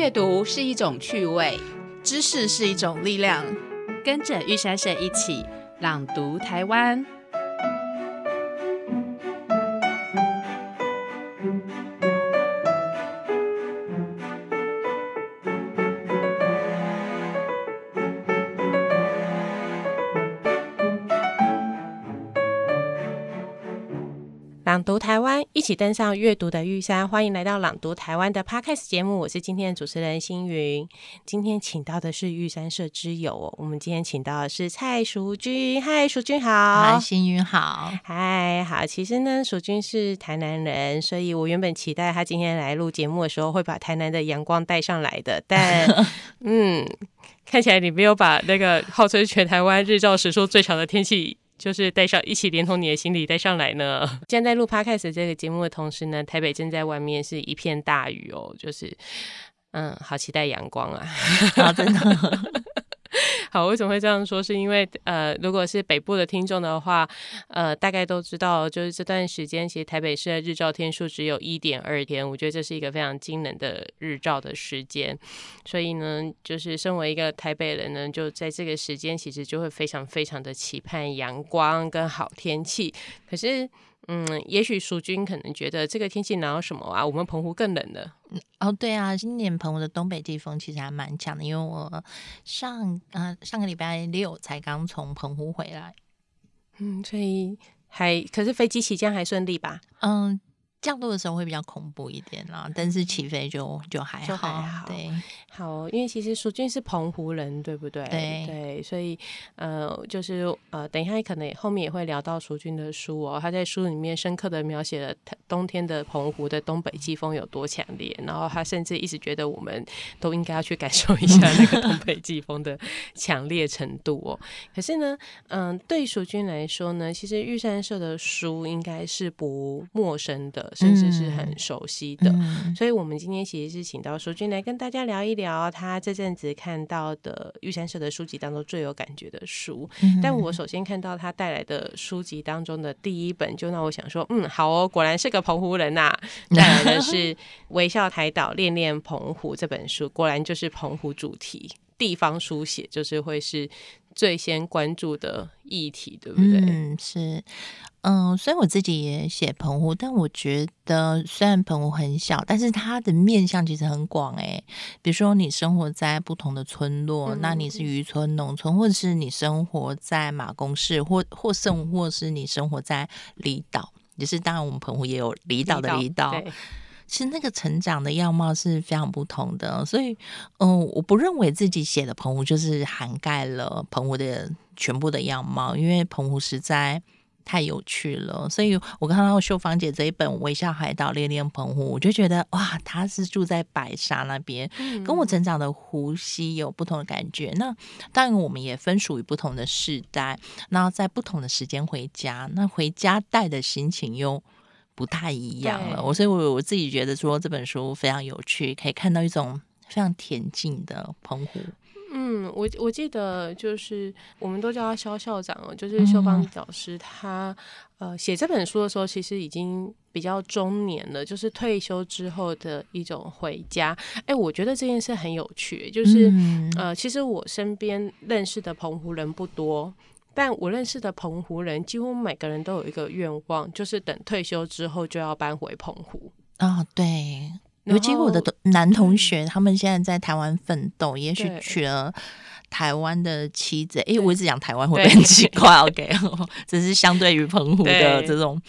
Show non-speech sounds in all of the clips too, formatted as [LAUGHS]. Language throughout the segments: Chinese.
阅读是一种趣味，知识是一种力量。跟着玉珊珊一起朗读台湾。一起登上阅读的玉山。欢迎来到朗读台湾的 Podcast 节目，我是今天的主持人星云。今天请到的是玉山社之友哦，我们今天请到的是蔡淑君。嗨，淑君好。嗨，星云好。嗨，好。其实呢，淑君是台南人，所以我原本期待他今天来录节目的时候会把台南的阳光带上来的，但 [LAUGHS] 嗯，看起来你没有把那个号称全台湾日照时数最长的天气。就是带上一起连同你的行李带上来呢。[LAUGHS] 现在在录 podcast 这个节目的同时呢，台北正在外面是一片大雨哦，就是嗯，好期待阳光啊！[LAUGHS] 真的。[LAUGHS] 好，为什么会这样说？是因为呃，如果是北部的听众的话，呃，大概都知道，就是这段时间其实台北市的日照天数只有一点二天，我觉得这是一个非常惊人的日照的时间。所以呢，就是身为一个台北人呢，就在这个时间，其实就会非常非常的期盼阳光跟好天气。可是。嗯，也许淑君可能觉得这个天气哪有什么啊？我们澎湖更冷的。哦，对啊，今年澎湖的东北季风其实还蛮强的，因为我上啊上个礼拜六才刚从澎湖回来。嗯，所以还可是飞机起降还顺利吧？嗯。降落的时候会比较恐怖一点啦，但是起飞就就还好。对，好，因为其实淑君是澎湖人，对不对？对对，所以呃，就是呃，等一下可能后面也会聊到淑君的书哦。他在书里面深刻的描写了冬天的澎湖的东北季风有多强烈，然后他甚至一直觉得我们都应该要去感受一下那个东北季风的 [LAUGHS] 强烈程度哦。可是呢，嗯，对淑君来说呢，其实玉山社的书应该是不陌生的。甚至是很熟悉的，所以我们今天其实是请到淑君来跟大家聊一聊他这阵子看到的玉山社的书籍当中最有感觉的书。但我首先看到他带来的书籍当中的第一本，就让我想说，嗯，好哦，果然是个澎湖人呐。[LAUGHS] 带来的是《微笑台岛恋恋澎湖》这本书，果然就是澎湖主题，地方书写就是会是最先关注的议题，对不对？嗯，是。嗯，虽然我自己也写澎湖，但我觉得虽然澎湖很小，但是它的面向其实很广诶。比如说你生活在不同的村落，那你是渔村、农村，或者是你生活在马公市，或或甚或是你生活在离岛，也是当然我们澎湖也有离岛的离岛。其实那个成长的样貌是非常不同的，所以嗯，我不认为自己写的澎湖就是涵盖了澎湖的全部的样貌，因为澎湖实在。太有趣了，所以我看到秀芳姐这一本《微笑海岛恋恋澎湖》，我就觉得哇，她是住在白沙那边，跟我成长的湖西有不同的感觉。那当然，我们也分属于不同的世代，那在不同的时间回家，那回家带的心情又不太一样了。我所以，我我自己觉得说这本书非常有趣，可以看到一种非常恬静的澎湖。嗯，我我记得就是我们都叫他肖校长哦，就是秀芳老师，他呃写这本书的时候，其实已经比较中年了，就是退休之后的一种回家。哎，我觉得这件事很有趣，就是呃，其实我身边认识的澎湖人不多，但我认识的澎湖人几乎每个人都有一个愿望，就是等退休之后就要搬回澎湖。啊，对。尤其我的男同学，他们现在在台湾奋斗，也许娶了台湾的妻子。哎，我一直讲台湾会很奇怪，OK？[LAUGHS] 只是相对于澎湖的这种，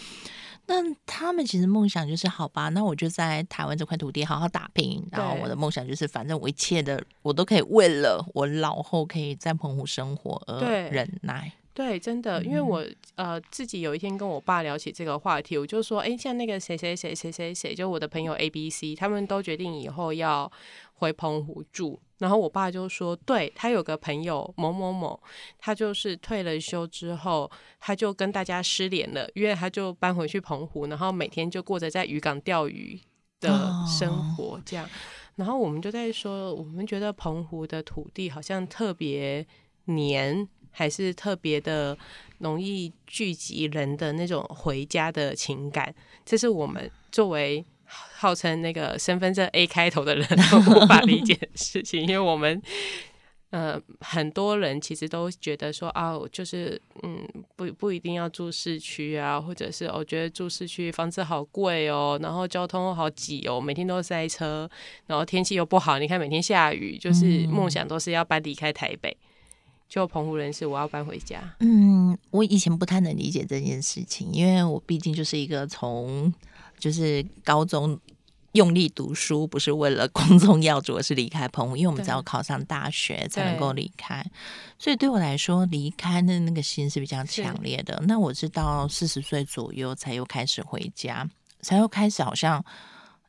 那他们其实梦想就是，好吧，那我就在台湾这块土地好好打拼。然后我的梦想就是，反正我一切的我都可以为了我老后可以在澎湖生活而忍耐。对，真的，因为我呃自己有一天跟我爸聊起这个话题，我就说，哎，像那个谁谁谁谁谁谁，就我的朋友 A、B、C，他们都决定以后要回澎湖住，然后我爸就说，对他有个朋友某某某，他就是退了休之后，他就跟大家失联了，因为他就搬回去澎湖，然后每天就过着在渔港钓鱼的生活，这样，然后我们就在说，我们觉得澎湖的土地好像特别黏。还是特别的容易聚集人的那种回家的情感，这是我们作为号称那个身份证 A 开头的人 [LAUGHS] 都无法理解的事情，因为我们。呃，很多人其实都觉得说啊，就是嗯，不不一定要住市区啊，或者是我觉得住市区房子好贵哦，然后交通好挤哦，每天都塞车，然后天气又不好，你看每天下雨，就是梦想都是要搬离开台北，就澎湖人士，我要搬回家。嗯，我以前不太能理解这件事情，因为我毕竟就是一个从就是高中。用力读书不是为了光宗耀祖，[LAUGHS] 而是离开澎湖，因为我们只要考上大学才能够离开。所以对我来说，离开的那个心是比较强烈的。那我是到四十岁左右才又开始回家，才又开始好像。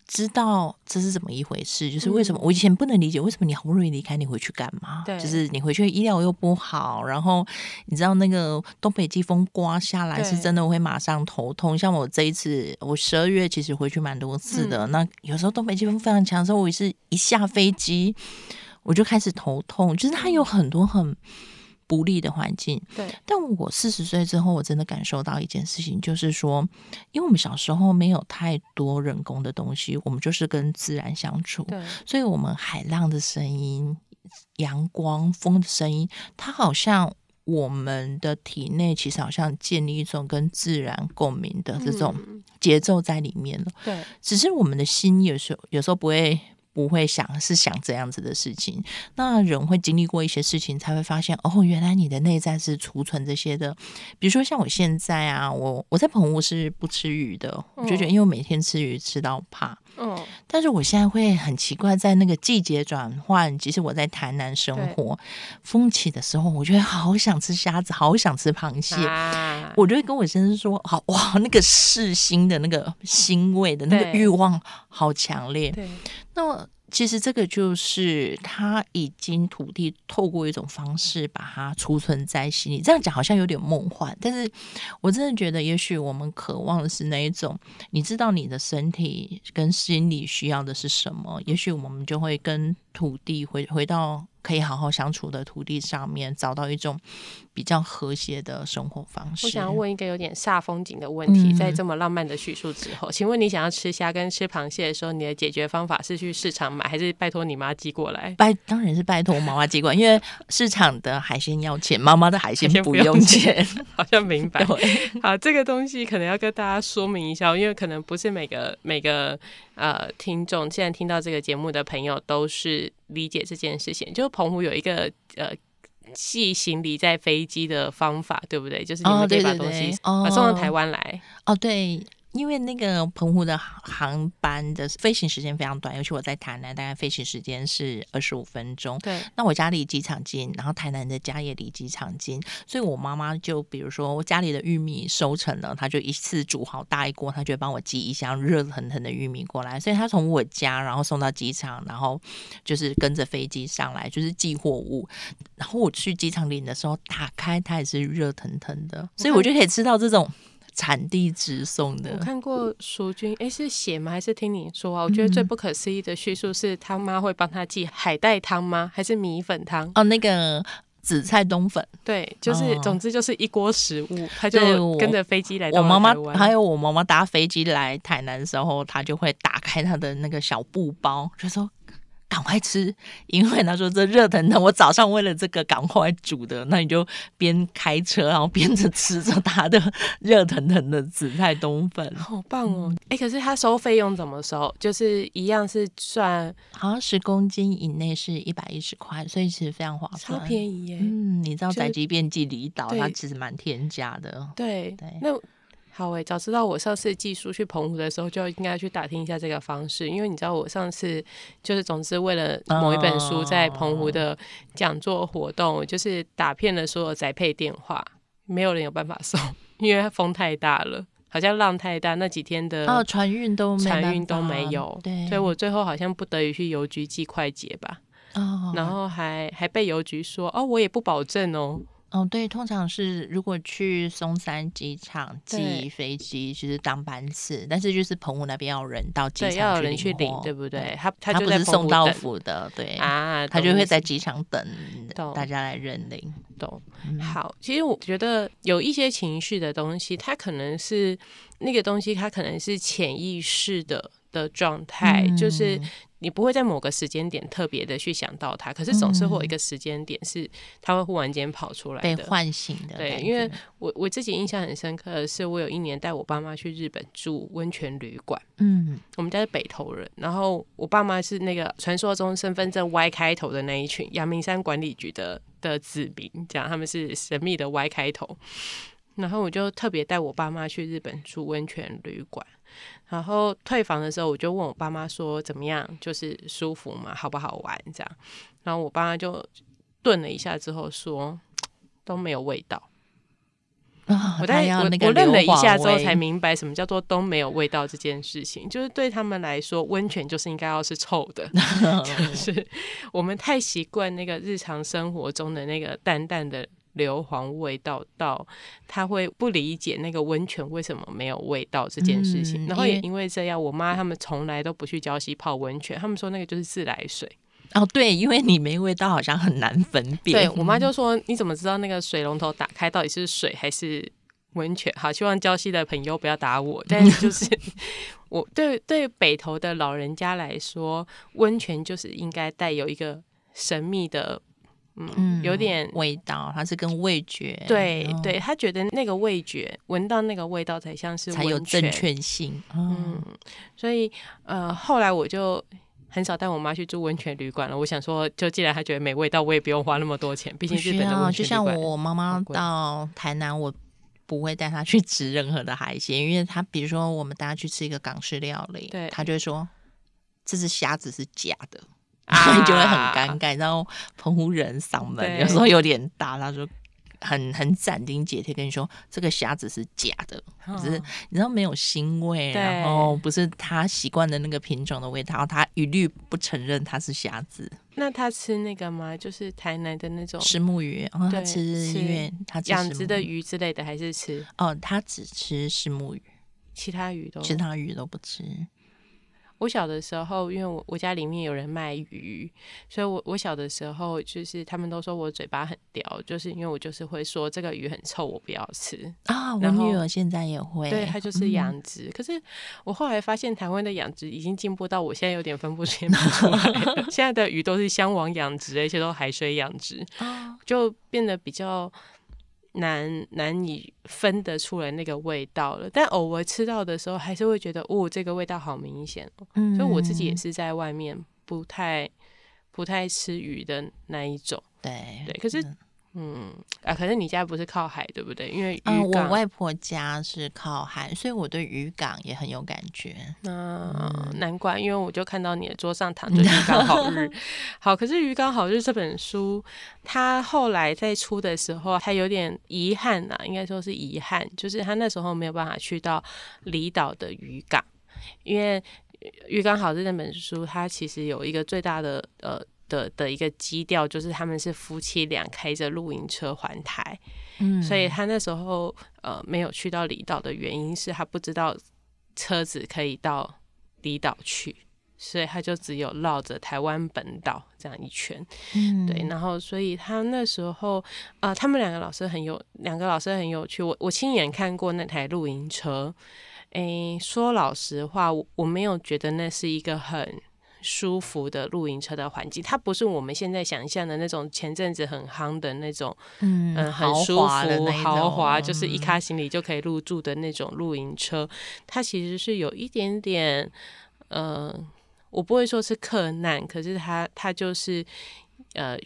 知道这是怎么一回事，就是为什么我以前不能理解，为什么你好不容易离开，你回去干嘛？对，就是你回去医疗又不好，然后你知道那个东北季风刮下来是真的会马上头痛。像我这一次，我十二月其实回去蛮多次的，那有时候东北季风非常强的时候，我是一下飞机我就开始头痛，就是它有很多很。不利的环境，对。但我四十岁之后，我真的感受到一件事情，就是说，因为我们小时候没有太多人工的东西，我们就是跟自然相处，对。所以，我们海浪的声音、阳光、风的声音，它好像我们的体内其实好像建立一种跟自然共鸣的这种节奏在里面了。对。只是我们的心有时候有时候不会。不会想是想这样子的事情，那人会经历过一些事情，才会发现哦，原来你的内在是储存这些的。比如说像我现在啊，我我在棚屋是不吃鱼的，我就觉得因为每天吃鱼吃到怕。嗯，但是我现在会很奇怪，在那个季节转换，即使我在台南生活，风起的时候，我觉得好想吃虾子，好想吃螃蟹，我就会跟我先生说：“好哇，那个噬心的那个腥味的那个欲望好强烈。”对，那。其实这个就是他已经土地透过一种方式把它储存在心里。这样讲好像有点梦幻，但是我真的觉得，也许我们渴望的是那一种，你知道你的身体跟心理需要的是什么，也许我们就会跟土地回回到。可以好好相处的土地上面，找到一种比较和谐的生活方式。我想要问一个有点煞风景的问题，在这么浪漫的叙述之后，请问你想要吃虾跟吃螃蟹的时候，你的解决方法是去市场买，还是拜托你妈寄过来？拜，当然是拜托妈妈寄过来，因为市场的海鲜要钱，妈妈的海鲜不用钱。[LAUGHS] 好像明白。好，这个东西可能要跟大家说明一下，因为可能不是每个每个。呃，听众现在听到这个节目的朋友都是理解这件事情，就澎湖有一个呃寄行李在飞机的方法，对不对？就是你们可以把东西送到台湾来。哦，对。因为那个澎湖的航班的飞行时间非常短，尤其我在台南，大概飞行时间是二十五分钟。对，那我家离机场近，然后台南的家也离机场近，所以我妈妈就比如说我家里的玉米收成了，她就一次煮好大一锅，她就帮我寄一箱热腾腾的玉米过来。所以她从我家然后送到机场，然后就是跟着飞机上来，就是寄货物。然后我去机场领的时候，打开它也是热腾腾的，所以我就可以吃到这种。产地直送的，我看过淑君，哎，是写吗？还是听你说啊？我觉得最不可思议的叙述是他妈会帮他寄海带汤吗？还是米粉汤？哦，那个紫菜冬粉，对，就是总之就是一锅食物，他就跟着飞机来。我妈妈还有我妈妈搭飞机来台南的时候，她就会打开她的那个小布包，就说。赶快吃，因为他说这热腾腾，我早上为了这个赶快煮的。那你就边开车，然后边着吃着他的热腾腾的紫菜冬粉，[LAUGHS] 好棒哦！哎，可是他收费用怎么收？就是一样是算，好像十公斤以内是一百一十块，所以其实非常划算，超便宜耶。嗯，你知道宅急便寄离岛，它其实蛮天价的。对对，那。好诶，早知道我上次寄书去澎湖的时候，就应该去打听一下这个方式，因为你知道我上次就是总之为了某一本书在澎湖的讲座活动，就是打遍了所有宅配电话，没有人有办法送，因为风太大了，好像浪太大，那几天的哦船运都船运都没有，对，所以我最后好像不得已去邮局寄快捷吧，哦，然后还还被邮局说哦，我也不保证哦。哦，对，通常是如果去松山机场寄飞机，就是当班次，但是就是澎湖那边要人到机场去领，对不对？他他不是送到府的，对啊，他就会在机场等大家来认领。懂。好，其实我觉得有一些情绪的东西，它可能是那个东西，它可能是潜意识的。的状态，就是嗯你不会在某个时间点特别的去想到它，可是总是会有一个时间点是它会忽然间跑出来被。唤醒的对，因为我我自己印象很深刻的是，我有一年带我爸妈去日本住温泉旅馆。嗯我们家是北投人，然后我爸妈是那个传说中身份证 Y 开头的那一群，阳明山管理局的的子民，这样他们是神秘的 Y 开头。然后我就特别带我爸妈去日本住温泉旅馆，然后退房的时候，我就问我爸妈说怎么样，就是舒服吗？好不好玩？这样，然后我爸妈就顿了一下之后说都没有味道。啊，他我在我我愣了一下之后才明白什么叫做都没有味道这件事情，就是对他们来说，温泉就是应该要是臭的，[LAUGHS] 就是我们太习惯那个日常生活中的那个淡淡的硫磺味道，到他会不理解那个温泉为什么没有味道这件事情。嗯然后也因为这样，我妈他们从来都不去礁溪泡温泉，他们说那个就是自来水。哦，对，因为你没味道，好像很难分辨。对我妈就说：“你怎么知道那个水龙头打开到底是水还是温泉？”好，希望礁溪的朋友不要打我。但是就是 [LAUGHS] 我对对北投的老人家来说，温泉就是应该带有一个神秘的，嗯，嗯有点。味道，它是跟味觉嗯对对，他觉得那个味觉，闻到那个味道才像是才有正确性。嗯，嗯，所以呃，后来我就很少带我妈去住温泉旅馆了。我想说，就既然她觉得没味道，我也不用花那么多钱。毕竟日本的要。就像我妈妈到台南，我不会带她去吃任何的海鲜，因为她比如说我们大家去吃一个港式料理，对她就会说这只虾子是假的。啊 [LAUGHS] 就会很尴尬，然后澎湖人嗓门有时候有点大，他说很很斩钉截铁跟你说这个虾子是假的，只是你知道没有腥味，然后不是他习惯的那个品种的味道，他一律不承认它是虾子。那他吃那个吗？就是台南的那种石目鱼，然后他吃吃因为他养殖的鱼之类的，还是吃哦，他只吃石目鱼，其他鱼都？其他鱼都不吃。我小的时候，因为我我家里面有人卖鱼，所以我我小的时候就是他们都说我嘴巴很刁，就是因为我就是会说这个鱼很臭，我不要吃。啊，我然后女儿现在也会，对，它就是嗯养殖。可是我后来发现台湾的养殖已经进步到我现在有点分不清 [LAUGHS] 不出来了。现在的鱼都是香网养殖，而且都海水养殖。[LAUGHS] 啊，就变得比较难难以分得出来那个味道了。但偶尔吃到的时候，还是会觉得哦，这个味道好明显哦。嗯所以我自己也是在外面不太不太吃鱼的那一种。对对可是嗯嗯啊，可是你家不是靠海对不对？因为嗯，我。外婆家是靠海，所以我对渔港也很有感觉。嗯、难怪，因为我就看到你的桌上躺着《渔港好日》。[LAUGHS] 好，可是《渔港好日》这本书，它后来在出的时候，它有点遗憾呐、应该说是遗憾，就是他那时候没有办法去到离岛的渔港，因为《渔港好日》那本书，它其实有一个最大的呃。的的一个基调就是他们是夫妻俩开着露营车环台，嗯，所以他那时候呃没有去到离岛的原因是他不知道车子可以到离岛去，所以他就只有绕着台湾本岛这样一圈。嗯对，然后所以他那时候呃，他们两个老师很有两个老师很有趣，我我亲眼看过那台露营车。诶，说老实话，我我没有觉得那是一个很舒服的露营车的环境，它不是我们现在想象的那种前阵子很夯的那种嗯嗯，很舒服、的豪华，就是一嗯卡行李就可以入住的那种露营车。它其实是有一点点，呃，我不会说是克难，可是它它就是呃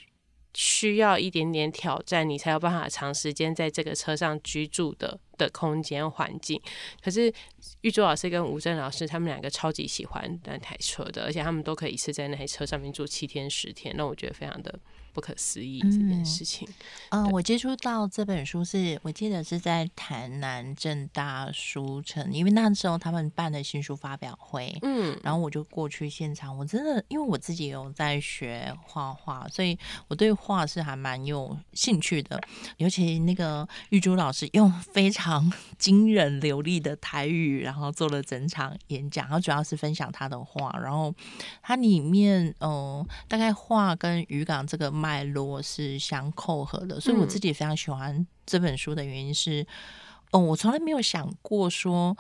需要一点点挑战，你才有办法长时间在这个车上居住的的空间环境。可是玉珠老师跟吴正老师他们两个超级喜欢那台车的，而且他们都可以一次在那台车上面住七天十天，那我觉得非常的不可思议这件嗯事情。嗯，我接触到这本书是我记得是在台南正大书城，因为那时候他们办的新书发表会，嗯，然后我就过去现场。我真的因为我自己有在学画画，所以我对画是还蛮有兴趣的。尤其那个玉珠老师用非常 [LAUGHS] 惊人流利的台语，然后做了整场演讲，然后主要是分享他的画，然后它里面嗯、呃大概画跟渔港这个脉络是相扣合的，所以我自己非常喜欢这本书的原因是，哦，我从来没有想过说。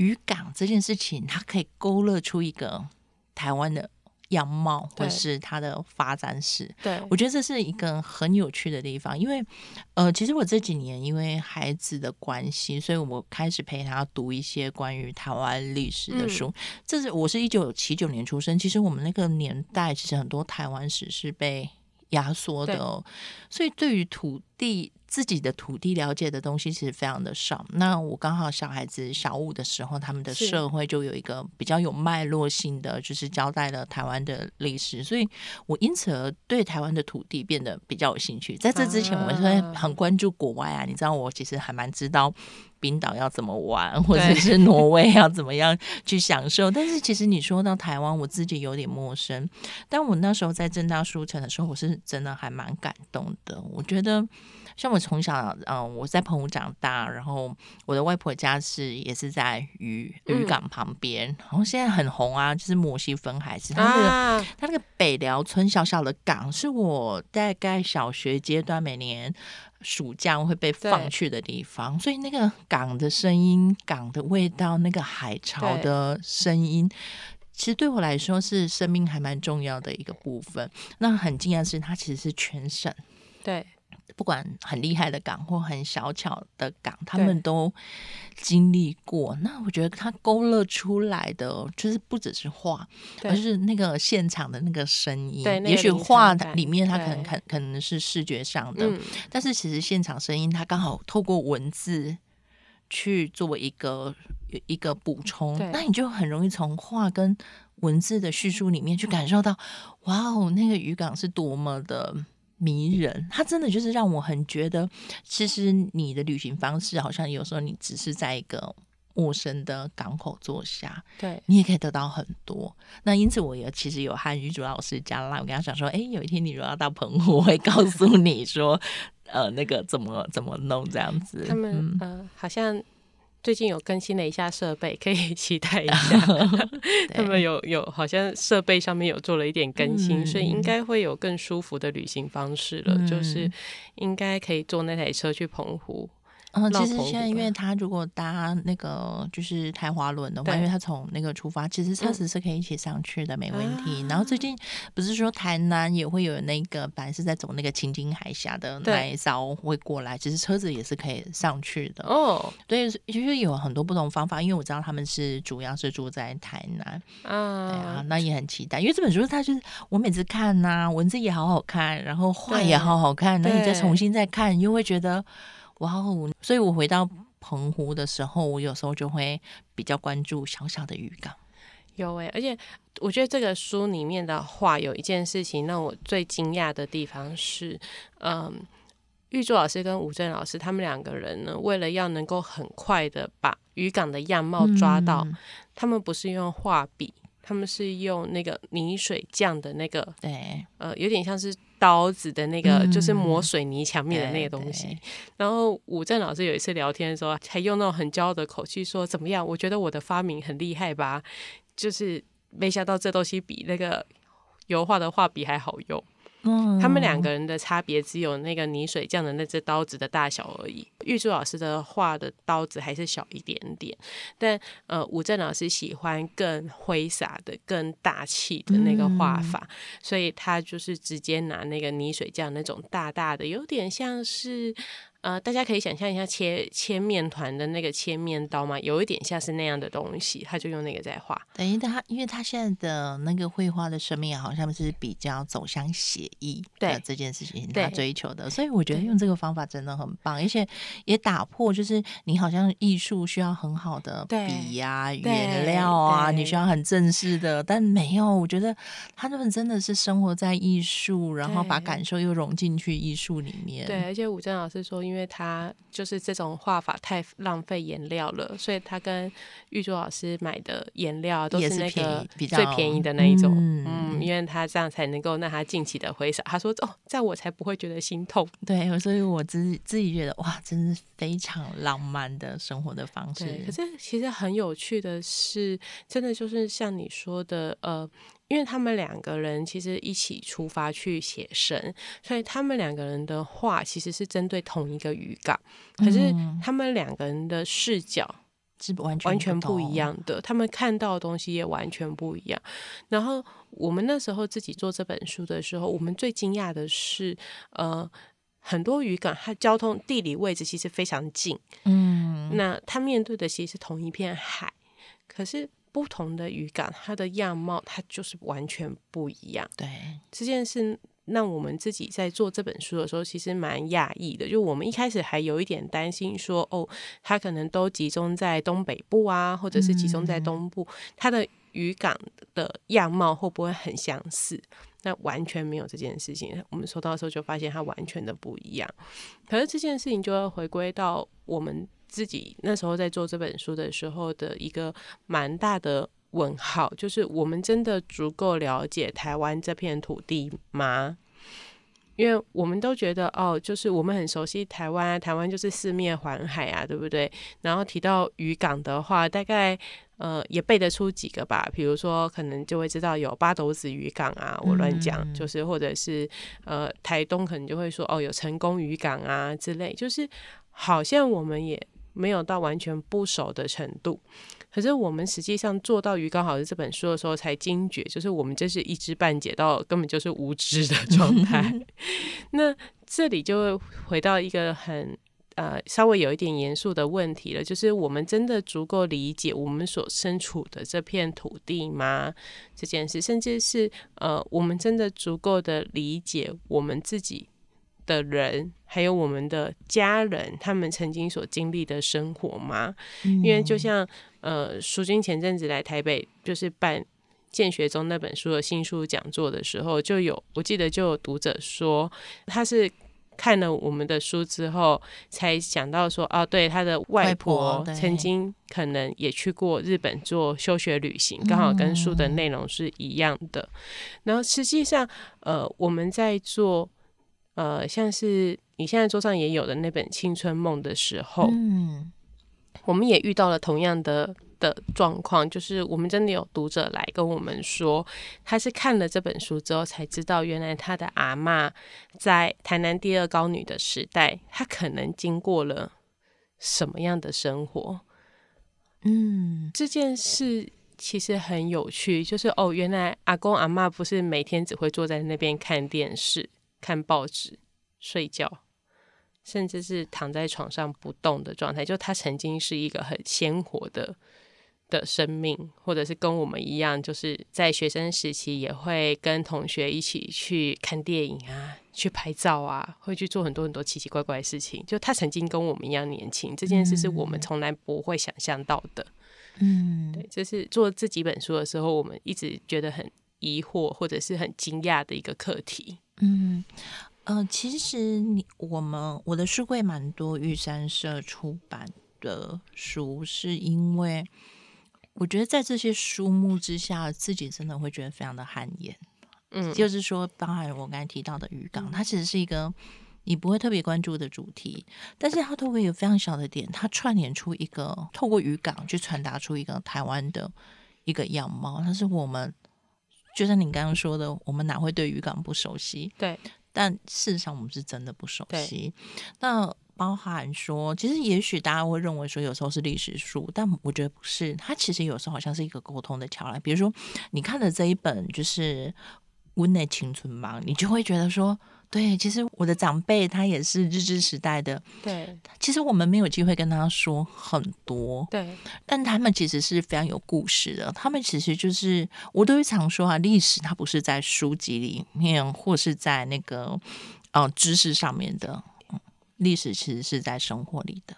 渔港这件事情，它可以勾勒出一个台湾的样貌，或是它的发展史。对，我觉得这是一个很有趣的地方，因为呃，其实我这几年因为孩子的关系，所以我开始陪他读一些关于台湾历史的书。这是我是一九七九年出生，其实我们那个年代其实很多台湾史是被压缩的、哦，所以对于土地。自己的土地了解的东西其实非常的少。那我刚好小孩子小五的时候，他们的社会就有一个比较有脉络性的，就是交代了台湾的历史，所以我因此而对台湾的土地变得比较有兴趣。在这之前，我是很关注国外啊，你知道，我其实还蛮知道冰岛要怎么玩，或者是 [LAUGHS] 挪威要怎么样去享受。但是其实你说到台湾，我自己有点陌生。但我那时候在正大书城的时候，我是真的还蛮感动的。我觉得。像我从小，嗯，我在澎湖长大，然后我的外婆家是也是在渔渔港旁边，然后现在很红啊，就是摩西分海是它那个、啊，它那个北寮村小小的港，是我大概小学阶段每年暑假会被放去的地方，所以那个港的声音、港的味道、那个海潮的声音。其实对我来说是生命还蛮重要的一个部分。那很惊讶的是，它其实是全省对，不管很厉害的港或很小巧的港，他对们都经历过。那我觉得他勾勒出来的，就是不只是画，而是那个现场的那个声音。对也许画感里面它可能可可能是视觉上的，嗯，但是其实现场声音它刚好透过文字去作为一个一个补充，那你就很容易从画跟文字的叙述里面去感受到，哇哦，那个渔港是多么的。迷人，它真的就是让我很觉得，其实你的旅行方式好像有时候你只是在一个陌生的港口坐下，对，你也可以得到很多。那因此，我也其实有和女主老师加拉，我跟他讲说，哎，有一天你如果要到澎湖，我会告诉你说，呃，那个怎么怎么弄这样子。他们嗯呃好像最近有更新了一下设备，可以 [LAUGHS] 期待一下。[LAUGHS] 他们有有好像设备上面有做了一点更新，嗯所以应该会有更舒服的旅行方式了。嗯就是应该可以坐那台车去澎湖。嗯，其实现在因为他如果搭那个就是台华轮的话，因为他从那个出发，其实车嗯子是可以一起上去的，没问题。啊然后最近不是说台南也会有那个本来是在走那个青金海峡的那一艘会过来，其实车子也是可以上去的。哦对，其实有很多不同方法，因为我知道他们是主要是住在台南，对啊啊，，那也很期待，因为这本书它就是我每次看呐、文字也好好看，然后画也好好看，那你再重新再看，又会觉得哇哦！所以我回到澎湖的时候，我有时候就会比较关注小小的渔港。有诶、而且我觉得这个书里面的话有一件事情让我最惊讶的地方是，嗯。玉柱老师跟吴正老师他们两个人呢，为了要能够很快的把渔港的样貌抓到，嗯他们不是用画笔，他们是用那个泥水匠的那个对，呃，有点像是刀子的那个，嗯就是磨水泥墙面的那个东西。然后武正老师有一次聊天的时候，还用那种很骄傲的口气说：“怎么样？我觉得我的发明很厉害吧？就是没想到这东西比那个油画的画笔还好用。”嗯他们两个人的差别只有那个泥水匠的那只刀子的大小而已。玉柱老师的画的刀子还是小一点点，但呃，吴正老师喜欢更挥洒的、更大气的那个画法，所以他就是直接拿那个泥水匠那种大大的，有点像是。呃，大家可以想象一下切切面团的那个切面刀嘛，有一点像是那样的东西，他就用那个在画。等于他，因为他现在的那个绘画的生命好像是比较走向写意的对这件事情，他追求的，所以我觉得用这个方法真的很棒，而且也打破就是你好像艺术需要很好的笔呀、对原料啊，你需要很正式的，但没有，我觉得他们真的是生活在艺术，然后把感受又融进去艺术里面。对，而且武正老师说，因为他就是这种画法太浪费颜料了，所以他跟玉珠老师买的颜料啊都是那个最便宜的那一种。嗯嗯，因为他这样才能够让他尽情的挥洒。他说：“哦，这样我才不会觉得心痛。对，所以我自己自己觉得哇，真是非常浪漫的生活的方”式。对，可是其实很有趣的是，真的就是像你说的，呃。因为他们两个人其实一起出发去写生，所以他们两个人的话其实是针对同一个渔港，可是嗯他们两个人的视角是完全完全不一。样的，他们看到的东西也完全不一样。然后我们那时候自己做这本书的时候，我们最惊讶的是，呃，很多渔港它交通地理位置其实非常近，嗯，那它面对的其实是同一片海，可是不同的渔港，它的样貌它就是完全不一样。对，这件事让我们自己在做这本书的时候，其实蛮讶异的。就我们一开始还有一点担心说，哦，它可能都集中在东北部啊，或者是集中在东部，它的渔港的样貌会不会很相似？那完全没有这件事情。我们收到的时候就发现它完全的不一样。可是这件事情就要回归到我们自己那时候在做这本书的时候的一个蛮大的问号，就是我们真的足够了解台湾这片土地吗？因为我们都觉得哦，就是我们很熟悉台湾啊，台湾就是四面环海啊，对不对？然后提到渔港的话，大概呃也背得出几个吧，比如说可能就会知道有八斗子渔港啊，我乱讲，嗯就是或者是呃台东可能就会说哦有成功渔港啊之类，就是好像我们也没有到完全不熟的程度。可是我们实际上做到《鱼缸好日》这本书的时候，才惊觉，就是我们这是一知半解到根本就是无知的状态。[LAUGHS] [LAUGHS] 那这里就会回到一个很呃稍微有一点严肃的问题了，就是我们真的足够理解我们所身处的这片土地吗？这件事，甚至是呃，我们真的足够的理解我们自己的人，还有我们的家人，他们曾经所经历的生活吗？因为就像呃，淑君前阵子来台北，就是办建学中那本书的新书讲座的时候，就有我记得就有读者说，他是看了我们的书之后，才想到说，哦，对，他的外外婆曾经可能也去过日本做休学旅行，刚好跟书的内容是一样的。然后实际上，呃，我们在做。呃，像是你现在桌上也有的那本《青春梦》的时候，嗯我们也遇到了同样的的状况，就是我们真的有读者来跟我们说，他是看了这本书之后才知道，原来他的阿嬷在台南第二高女的时代，她可能经过了什么样的生活。嗯这件事其实很有趣，就是哦，原来阿公阿嬷不是每天只会坐在那边看电视、看报纸、睡觉，甚至是躺在床上不动的状态。就他曾经是一个很鲜活的的生命，或者是跟我们一样，就是在学生时期也会跟同学一起去看电影啊，去拍照啊，会去做很多很多奇奇怪怪的事情。就他曾经跟我们一样年轻，这件事是我们从来不会想象到的。嗯，对，这是做这几本书的时候，我们一直觉得很疑惑或者是很惊讶的一个课题。嗯，呃，其实你我们我的书柜蛮多玉山社出版的书，是因为我觉得在这些书目之下，自己真的会觉得非常的汗颜。嗯，就是说，包含我刚才提到的渔港，它其实是一个你不会特别关注的主题，但是它透过一个非常小的点，它串联出一个透过渔港去传达出一个台湾的一个样貌。它是我们，就像你刚刚说的，我们哪会对渔港不熟悉？对，但事实上我们是真的不熟悉。那包含说，其实也许大家会认为说，有时候是历史书，但我觉得不是。它其实有时候好像是一个沟通的桥梁。比如说，你看了这一本就是《温内青春忙》，你就会觉得说，对，其实我的长辈他也是日治时代的，对，其实我们没有机会跟他说很多，对，但他们其实是非常有故事的。他们其实就是，我都会常说啊，历史它不是在书籍里面，或是在那个呃知识上面的，嗯历史其实是在生活里的。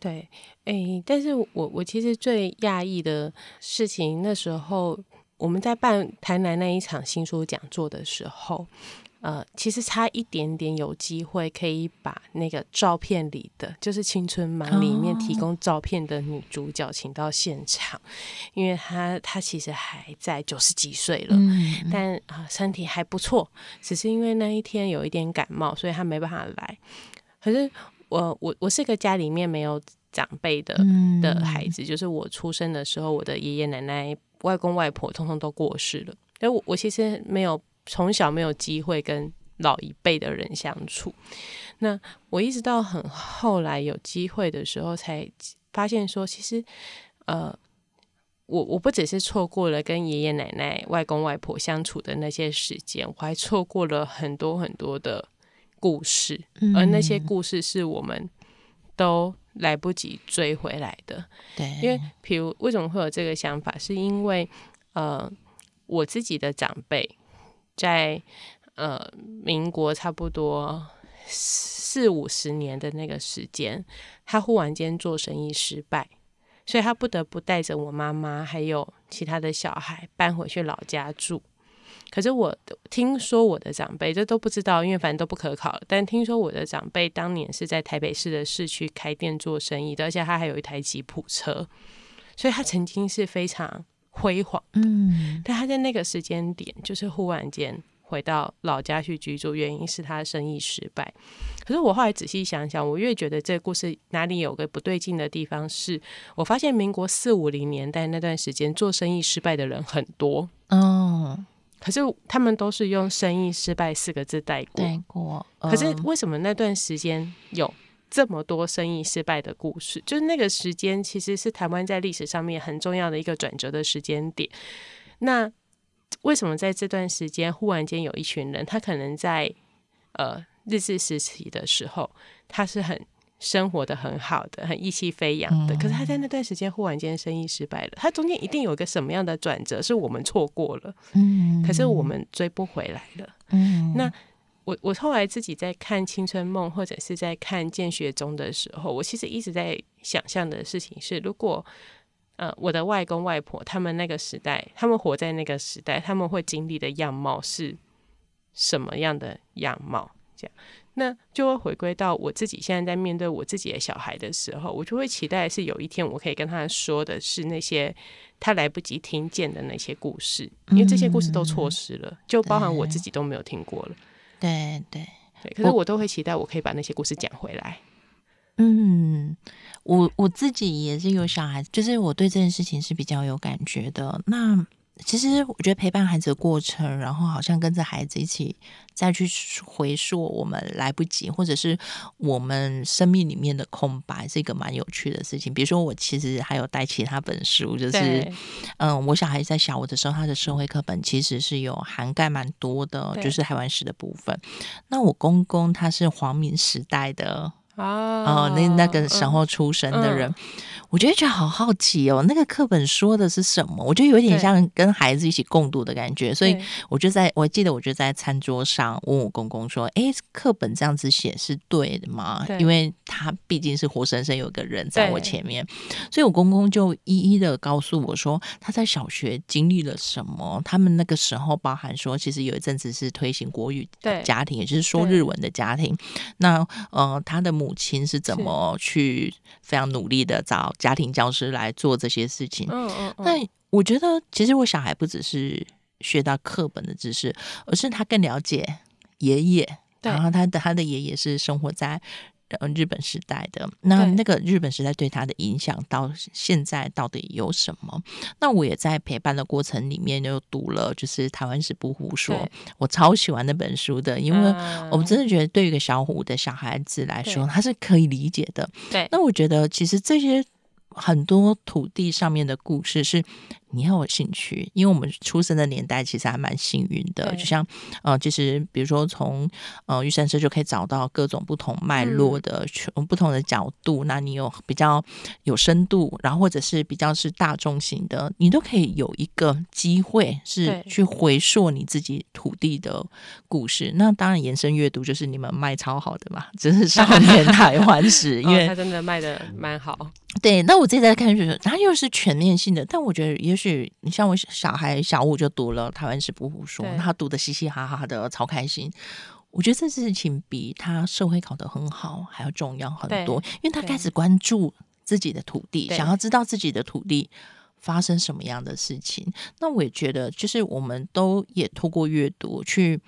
对，哎，但是我我其实最讶异的事情，那时候我们在办台南那一场新书讲座的时候，呃，其实差一点点有机会可以把那个照片里的，就是《青春满》里面提供照片的女主角请到现场，因为她她其实还在九十几岁了。嗯，但啊、身体还不错，只是因为那一天有一点感冒，所以她没办法来。可是我我我是个家里面没有长辈的嗯的孩子，就是我出生的时候，我的爷爷奶奶、外公外婆通通都过世了，所以我我其实没有从小没有机会跟老一辈的人相处。那我一直到很后来有机会的时候，才发现说，其实呃，我我不只是错过了跟爷爷奶奶、外公外婆相处的那些时间，我还错过了很多很多的故事，而那些故事是我们都来不及追回来的。对，因为，比如为什么会有这个想法，是因为呃，我自己的长辈在呃民国差不多四五十年的那个时间，他忽然间做生意失败，所以他不得不带着我妈妈还有其他的小孩搬回去老家住。可是我听说我的长辈这都不知道，因为反正都不可考。但听说我的长辈当年是在台北市的市区开店做生意的，而且他还有一台吉普车，所以他曾经是非常辉煌的。嗯但他在那个时间点，就是忽然间回到老家去居住，原因是他生意失败。可是我后来仔细想想，我越觉得这个故事哪里有个不对劲的地方是，我发现民国四五零年代那段时间做生意失败的人很多，哦，可是他们都是用“生意失败”四个字带过。带过，可是嗯为什么那段时间有这么多生意失败的故事？就是那个时间其实是台湾在历史上面很重要的一个转折的时间点。那为什么在这段时间忽然间有一群人，他可能在呃日治时期的时候，他是很生活的很好的，很意气飞扬的，可是他在那段时间忽然间生意失败了，他中间一定有一个什么样的转折是我们错过了，嗯，可是我们追不回来了。嗯那我我后来自己在看《青春梦》或者是在看《见学中》的时候，我其实一直在想象的事情是，如果呃我的外公外婆他们那个时代，他们活在那个时代，他们会经历的样貌是什么样的样貌？这样，那就会回归到我自己现在在面对我自己的小孩的时候，我就会期待是有一天我可以跟他说的是那些他来不及听见的那些故事，因为这些故事都错失了，就包含我自己都没有听过了。对对，对，可是我都会期待我可以把那些故事讲回来。嗯，我我自己也是有小孩子，就是我对这件事情是比较有感觉的。那其实我觉得陪伴孩子的过程，然后好像跟着孩子一起再去回溯我们来不及，或者是我们生命里面的空白，是一个蛮有趣的事情。比如说，我其实还有带其他本书，就是嗯，我小孩在小我的时候，他的社会课本其实是有涵盖蛮多的，就是台湾史的部分。那我公公他是皇明时代的啊哦，那那个时候出生的人，我觉得觉得好好奇哦，那个课本说的是什么？我觉得有点像跟孩子一起共读的感觉，所以我就在我记得我就在餐桌上问我公公说：“哎，课本这样子写是对的吗？”因为他毕竟是活生生有个人在我前面，所以我公公就一一的告诉我说他在小学经历了什么。他们那个时候包含说，其实有一阵子是推行国语对家庭，也就是说日文的家庭。那呃，他的母亲是怎么去非常努力的找家庭教师来做这些事情？嗯嗯嗯，那我觉得，其实我小孩不只是学到课本的知识，而是他更了解爷爷，对然后他的他的爷爷是生活在。呃，日本时代的那那个日本时代对他的影响到现在到底有什么？那我也在陪伴的过程里面又读了，就是《台湾史不胡说》，我超喜欢那本书的，因为我们真的觉得对于一个小虎的小孩子来说，他是可以理解的。对那我觉得其实这些很多土地上面的故事是你很有兴趣，因为我们出生的年代其实还蛮幸运的，就像呃，其实比如说从呃玉山社就可以找到各种不同脉络的、从不同的角度，那你有比较有深度，然后或者是比较是大众型的，你都可以有一个机会是去回溯你自己土地的故事。那当然延伸阅读就是你们卖超好的嘛，真是少年台湾史，因为哦他真的卖的蛮好。对，那我自己在看，就是它又是全面性的，但我觉得也许你像我小孩小五就读了《台湾史不胡说对》，他读的嘻嘻哈哈的，超开心。我觉得这事情比他社会考得很好还要重要很多，因为他开始关注自己的土地，想要知道自己的土地发生什么样的事情。那我也觉得，就是我们都也透过阅读去。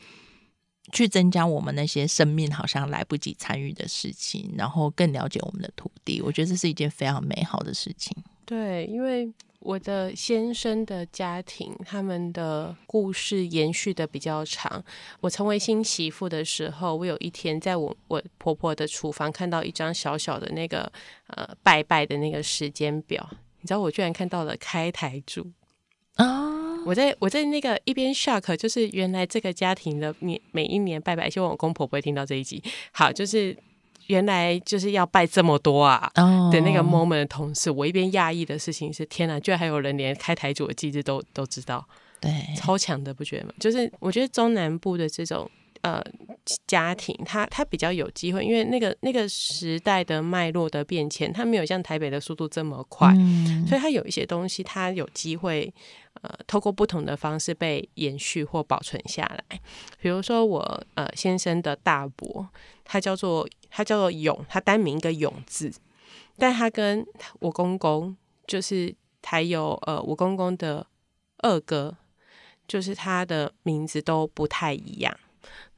去增加我们那些生命好像来不及参与的事情，然后更了解我们的土地，我觉得这是一件非常美好的事情。对，因为我的先生的家庭，他们的故事延续的比较长。我成为新媳妇的时候，我有一天在我我婆婆的厨房看到一张小小的那个呃拜拜的那个时间表，你知道我居然看到了开台柱啊！我在我在那个一边 shock，就是原来这个家庭的每每一年拜拜，希望我公婆不会听到这一集。好，就是。原来就是要拜这么多啊！的那个 moment 的同事，我一边讶异的事情是：天哪，居然还有人连开台主的机制都都知道，对，超强的，不觉得吗？就是我觉得中南部的这种呃家庭，他他比较有机会，因为那个那个时代的脉络的变迁，他没有像台北的速度这么快，所以他有一些东西，他有机会呃透过不同的方式被延续或保存下来。比如说我呃先生的大伯，他叫做。他叫做勇，他单名一个勇字，但他跟我公公，就是还有呃我公公的二哥，就是他的名字都不太一样。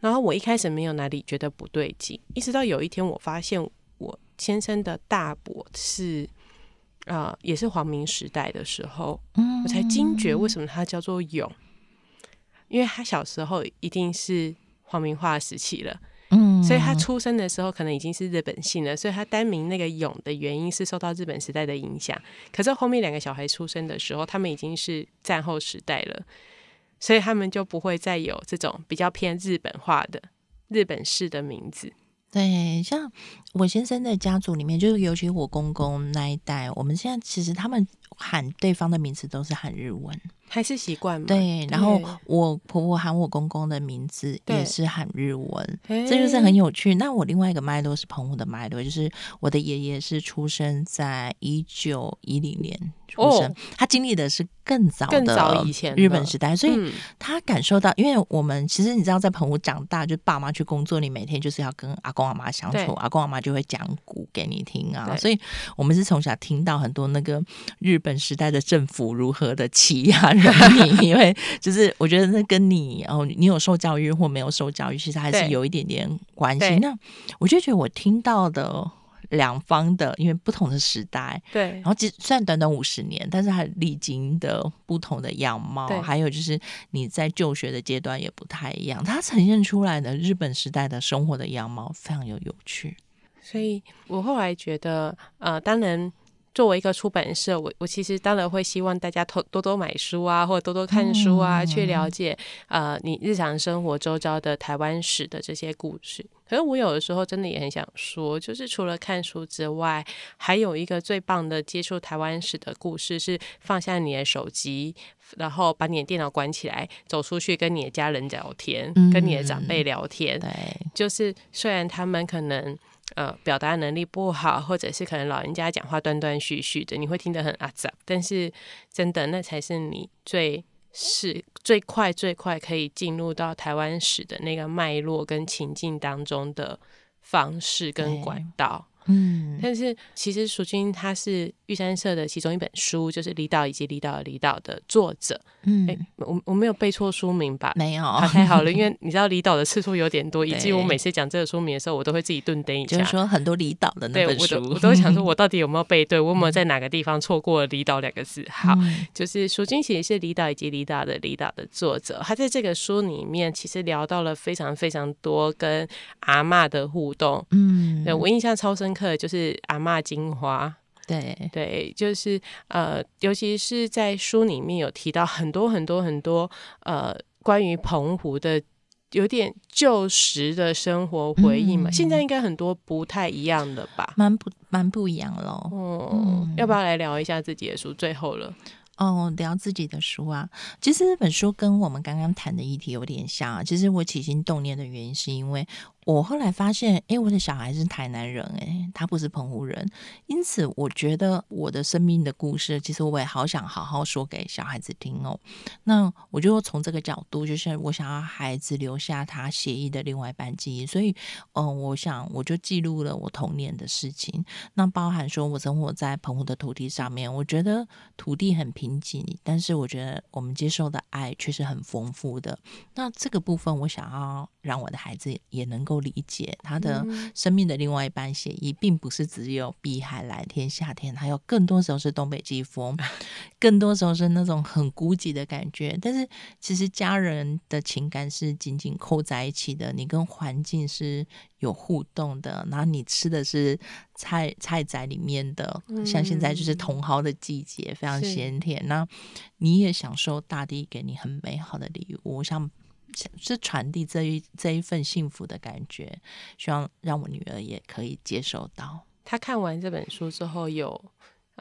然后我一开始没有哪里觉得不对劲，一直到有一天我发现我先生的大伯是啊也是皇明时代的时候，我才惊觉为什么他叫做勇，因为他小时候一定是皇明化时期了。嗯，所以他出生的时候可能已经是日本姓了，所以他单名那个勇的原因是受到日本时代的影响。可是后面两个小孩出生的时候，他们已经是战后时代了，所以他们就不会再有这种比较偏日本化的日本式的名字。对，像我先生的家族里面，就是尤其我公公那一代，我们现在其实他们喊对方的名字都是喊日文。还是习惯吗？对，然后我婆婆喊我公公的名字也是喊日文，这就是很有趣。那我另外一个脉络是澎湖的脉络，就是我的爷爷是出生在一九一零年出生，他经历的是更早的以前日本时代，所以他感受到，因为我们其实你知道，在澎湖长大，就爸妈去工作，你每天就是要跟阿公阿妈相处，阿公阿妈就会讲古给你听啊，所以我们是从小听到很多那个日本时代的政府如何的欺压。人民 [LAUGHS] 因为就是我觉得那跟你哦，你有受教育或没有受教育，其实还是有一点点关系。那我就觉得我听到的两方的，因为不同的时代，对，然后其虽然短短五十年，但是它历经的不同的样貌，还有就是你在就学的阶段也不太一样，它呈现出来的日本时代的生活的样貌非常有有趣。所以我后来觉得，呃，当然。作为一个出版社，我我其实当然会希望大家多多多买书啊，或者多多看书啊，去了解呃你日常生活周遭的台湾史的这些故事。可是我有的时候真的也很想说，就是除了看书之外，还有一个最棒的接触台湾史的故事，是放下你的手机，然后把你的电脑关起来，走出去跟你的家人聊天，跟你的长辈聊天。对，就是虽然他们可能。呃，表达能力不好，或者是可能老人家讲话断断续续的，你会听得很阿杂。但是真的，那才是你最是最快最快可以进入到台湾史的那个脉络跟情境当中的方式跟管道。嗯，但是其实蜀君他是玉山社的其中一本书，就是《离岛以及离岛的离岛》的作者。嗯，我我没有背错书名吧？没有，太好了，[LAUGHS] 因为你知道离岛的次数有点多，以及我每次讲这个书名的时候，我都会自己顿登一下。就是说很多离岛的那本书，我都想说，[LAUGHS] 我到底有没有背对？我有没有在哪个地方错过了“离岛”两个字？好，就是蜀君其实是《离岛以及离岛的离岛》的作者，他在这个书里面其实聊到了非常非常多跟阿妈的互动。嗯，我印象超深刻的就是。阿妈金花，对对，就是呃，尤其是在书里面有提到很多很多很多呃，关于澎湖的有点旧时的生活回忆嘛。现在应该很多不太一样的吧？蛮不蛮不一样喽。哦，要不要来聊一下自己的书？最后了。哦，聊自己的书啊，其实这本书跟我们刚刚谈的议题有点像啊。其实我起心动念的原因，是因为我后来发现，哎，我的小孩是台南人，哎，他不是澎湖人，因此我觉得我的生命的故事，其实我也好想好好说给小孩子听哦。那我就从这个角度，就是我想要孩子留下他写意的另外一半记忆，所以，嗯，我想我就记录了我童年的事情，那包含说我生活在澎湖的土地上面，我觉得土地很平。紧，但是我觉得我们接受的爱却是很丰富的。那这个部分，我想要让我的孩子也能够理解他的嗯生命的另外一半写意，并不是只有碧海蓝天、夏天，还有更多时候是东北季风，[LAUGHS] 更多时候是那种很孤寂的感觉。但是其实家人的情感是紧紧扣在一起的，你跟环境是有互动的，然后你吃的是菜菜仔里面的，像现在就是嗯茼蒿的季节，非常是鲜甜。那你也享受大地给你很美好的礼物，我想是传递这一这一份幸福的感觉，希望让我女儿也可以接受到。她看完这本书之后有。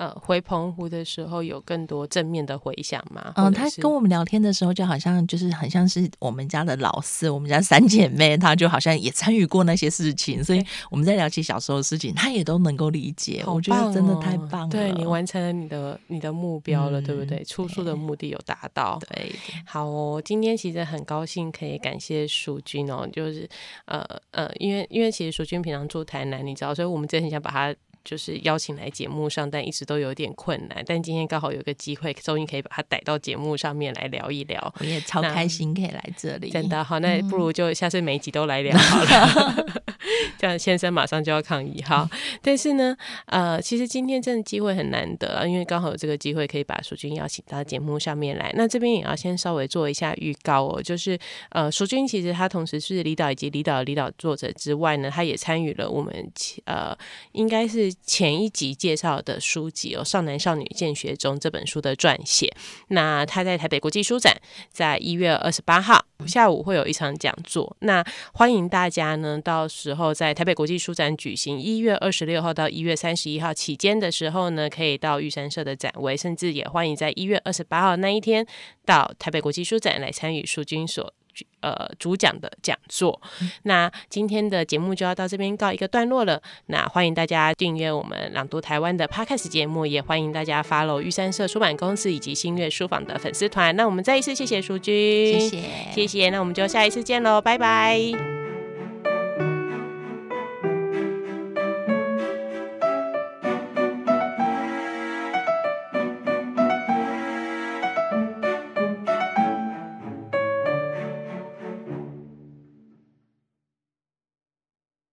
呃，回澎湖的时候有更多正面的回响吗？嗯，或者是她跟我们聊天的时候，就好像就是很像是我们家的老四，我们家三姐妹，她就好像也参与过那些事情，所以我们在聊起小时候的事情，她也都能够理解。好我觉得真的哦太棒了，对你完成了你的你的目标了，对不嗯对？出书的目的有达到。对好哦，今天其实很高兴可以感谢淑君哦，就是呃呃，因为因为其实淑君平常住台南，你知道，所以我们真的很想把她就是邀请来节目上，但一直都有点困难。但今天刚好有个机会，终于可以把他逮到节目上面来聊一聊。我也超开心可以来这里，真的好，那不如就下次每一集都来聊好了。[LAUGHS] [LAUGHS] 这样先生马上就要抗议哈。但是呢，呃，其实今天真的机会很难得啊，因为刚好有这个机会可以把淑君邀请到节目上面来。那这边也要先稍微做一下预告哦，就是呃，淑君其实他同时是离岛以及离岛的离岛作者之外呢，他也参与了我们其呃应该前一集介绍的书籍哦，《少男少女见学中》这本书的撰写。那他在台北国际书展，在一月二十八号下午会有一场讲座。那欢迎大家呢，到时候在台北国际书展举行一月二十六号到一月三十一号期间的时候呢，可以到玉山社的展位，甚至也欢迎在一月二十八号那一天到台北国际书展来参与淑君所。呃，主讲的讲座，那今天的节目就要到这边告一个段落了。那欢迎大家订阅我们朗读台湾的 Podcast 节目，也欢迎大家 follow 玉山社出版公司以及新月书房的粉丝团。那我们再一次谢谢淑君，谢谢，谢谢，那我们就下一次见喽，拜拜。